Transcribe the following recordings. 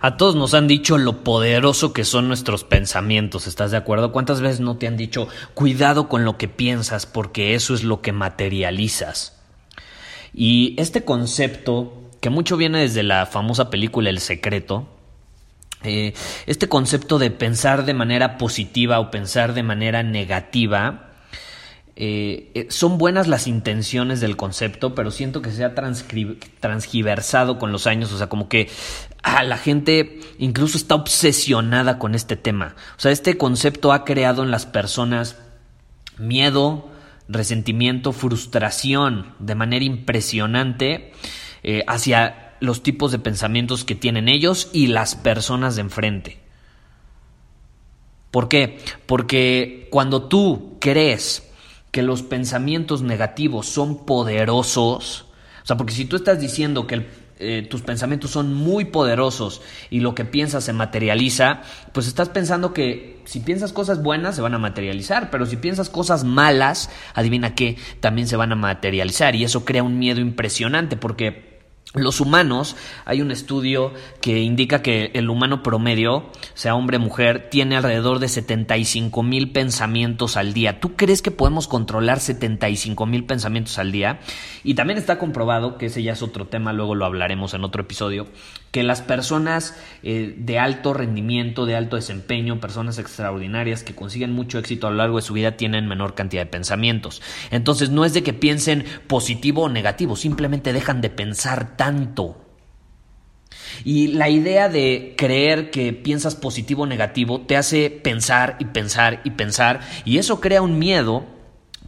A todos nos han dicho lo poderoso que son nuestros pensamientos, ¿estás de acuerdo? ¿Cuántas veces no te han dicho cuidado con lo que piensas porque eso es lo que materializas? Y este concepto, que mucho viene desde la famosa película El Secreto, eh, este concepto de pensar de manera positiva o pensar de manera negativa, eh, eh, son buenas las intenciones del concepto, pero siento que se ha transgiversado con los años, o sea, como que ah, la gente incluso está obsesionada con este tema. O sea, este concepto ha creado en las personas miedo, resentimiento, frustración de manera impresionante eh, hacia los tipos de pensamientos que tienen ellos y las personas de enfrente. ¿Por qué? Porque cuando tú crees que los pensamientos negativos son poderosos, o sea, porque si tú estás diciendo que eh, tus pensamientos son muy poderosos y lo que piensas se materializa, pues estás pensando que si piensas cosas buenas se van a materializar, pero si piensas cosas malas, adivina qué, también se van a materializar. Y eso crea un miedo impresionante porque los humanos, hay un estudio que indica que el humano promedio, sea hombre o mujer, tiene alrededor de 75 mil pensamientos al día. ¿Tú crees que podemos controlar 75 mil pensamientos al día? Y también está comprobado, que ese ya es otro tema, luego lo hablaremos en otro episodio, que las personas eh, de alto rendimiento, de alto desempeño, personas extraordinarias que consiguen mucho éxito a lo largo de su vida tienen menor cantidad de pensamientos. Entonces no es de que piensen positivo o negativo, simplemente dejan de pensar tanto. Y la idea de creer que piensas positivo o negativo te hace pensar y pensar y pensar y eso crea un miedo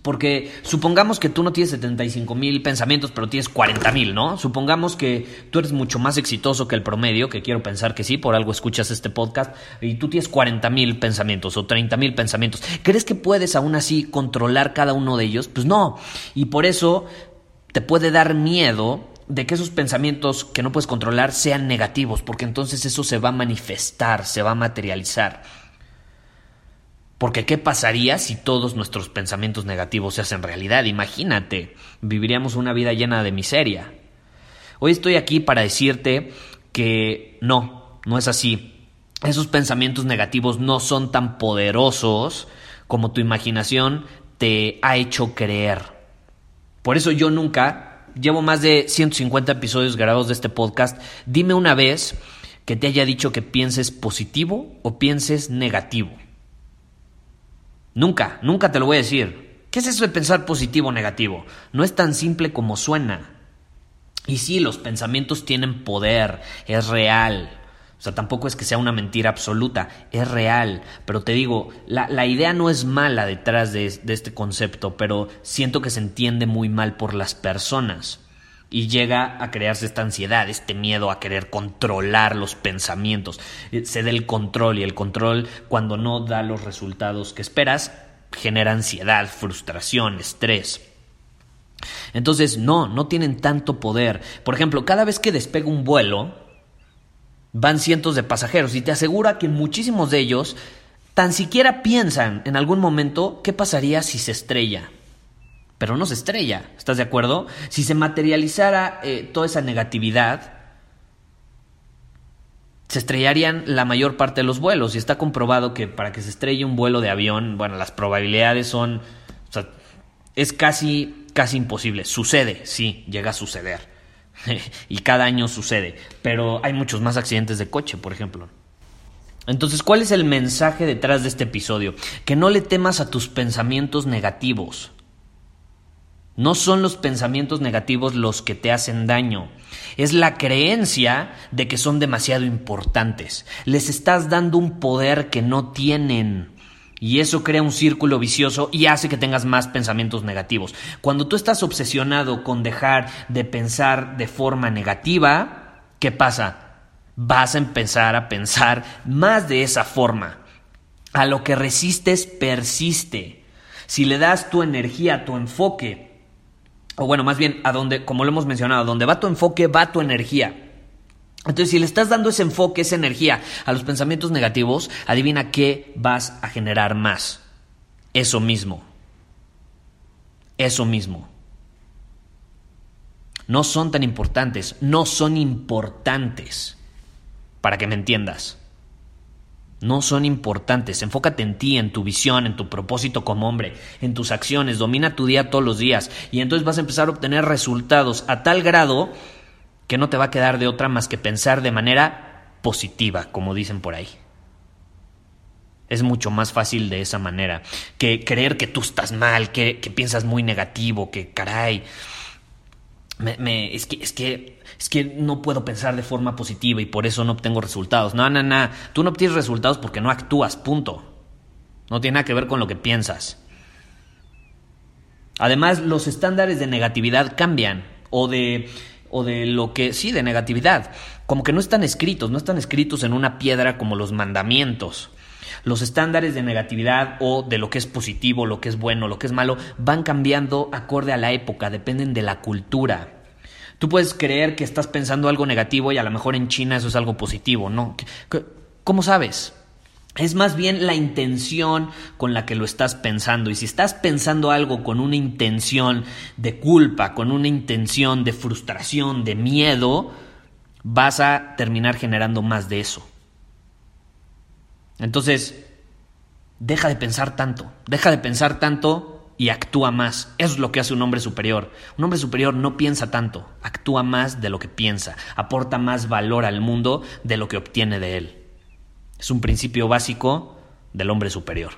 porque supongamos que tú no tienes 75 mil pensamientos, pero tienes 40 mil, ¿no? Supongamos que tú eres mucho más exitoso que el promedio, que quiero pensar que sí, por algo escuchas este podcast, y tú tienes 40 mil pensamientos o 30 mil pensamientos. ¿Crees que puedes aún así controlar cada uno de ellos? Pues no. Y por eso te puede dar miedo de que esos pensamientos que no puedes controlar sean negativos, porque entonces eso se va a manifestar, se va a materializar. Porque ¿qué pasaría si todos nuestros pensamientos negativos se hacen realidad? Imagínate, viviríamos una vida llena de miseria. Hoy estoy aquí para decirte que no, no es así. Esos pensamientos negativos no son tan poderosos como tu imaginación te ha hecho creer. Por eso yo nunca, llevo más de 150 episodios grabados de este podcast, dime una vez que te haya dicho que pienses positivo o pienses negativo. Nunca, nunca te lo voy a decir. ¿Qué es eso de pensar positivo o negativo? No es tan simple como suena. Y sí, los pensamientos tienen poder, es real. O sea, tampoco es que sea una mentira absoluta, es real. Pero te digo, la, idea no es mala detrás de, de este concepto, pero siento que se entiende muy mal por las personas y llega a crearse esta ansiedad, este miedo a querer controlar los pensamientos. Eh, se da el control y el control cuando no da los resultados que esperas genera ansiedad, frustración, estrés. Entonces, no, no tienen tanto poder. Por ejemplo, cada vez que despega un vuelo, van cientos de pasajeros y te asegura que muchísimos de ellos tan siquiera piensan en algún momento qué pasaría si se estrella pero no se estrella. ¿Estás de acuerdo? Si se materializara eh, toda esa negatividad, se estrellarían la mayor parte de los vuelos. Y está comprobado que para que se estrelle un vuelo de avión, bueno, las probabilidades son. O sea, es casi, casi imposible. Sucede, sí, llega a suceder. y cada año sucede. Pero hay muchos más accidentes de coche, por ejemplo. Entonces, ¿cuál es el mensaje detrás de este episodio? Que no le temas a tus pensamientos negativos. No son los pensamientos negativos los que te hacen daño. Es la creencia de que son demasiado importantes. Les estás dando un poder que no tienen. Y eso crea un círculo vicioso y hace que tengas más pensamientos negativos. Cuando tú estás obsesionado con dejar de pensar de forma negativa, ¿qué pasa? vas a empezar a pensar más de esa forma. A lo que resistes persiste. Si le das tu energía, tu enfoque, o bueno, más bien a donde, como lo hemos mencionado, donde va tu enfoque, va tu energía. Entonces, si le estás dando ese enfoque, esa energía a los pensamientos negativos, adivina qué vas a generar más. Eso mismo. Eso mismo. No son tan importantes, no son importantes para que me entiendas. No son importantes. Enfócate en ti, en tu visión, en tu propósito como hombre, en tus acciones. Domina tu día todos los días. Y entonces vas a empezar a obtener resultados a tal grado que no te va a quedar de otra más que pensar de manera positiva, como dicen por ahí. Es mucho más fácil de esa manera que creer que tú estás mal, que, que piensas muy negativo, que caray, me, es, que, es, que, es que no puedo pensar de forma positiva y por eso no obtengo resultados. No, no, no. Tú no obtienes resultados porque no actúas, punto. No tiene nada que ver con lo que piensas. Además, los estándares de negatividad cambian. O de, o de lo que... Sí, de negatividad. Como que no están escritos, no están escritos en una piedra como los mandamientos. Los estándares de negatividad o de lo que es positivo, lo que es bueno, lo que es malo, van cambiando acorde a la época, dependen de la cultura. Tú puedes creer que estás pensando algo negativo y a lo mejor en China eso es algo positivo, ¿no? ¿Cómo sabes? Es más bien la intención con la que lo estás pensando. Y si estás pensando algo con una intención de culpa, con una intención de frustración, de miedo, vas a terminar generando más de eso. Entonces, deja de pensar tanto, deja de pensar tanto y actúa más. Eso es lo que hace un hombre superior. Un hombre superior no piensa tanto, actúa más de lo que piensa, aporta más valor al mundo de lo que obtiene de él. Es un principio básico del hombre superior.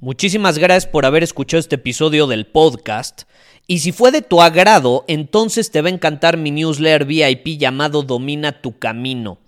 Muchísimas gracias por haber escuchado este episodio del podcast. Y si fue de tu agrado, entonces te va a encantar mi newsletter VIP llamado Domina tu Camino.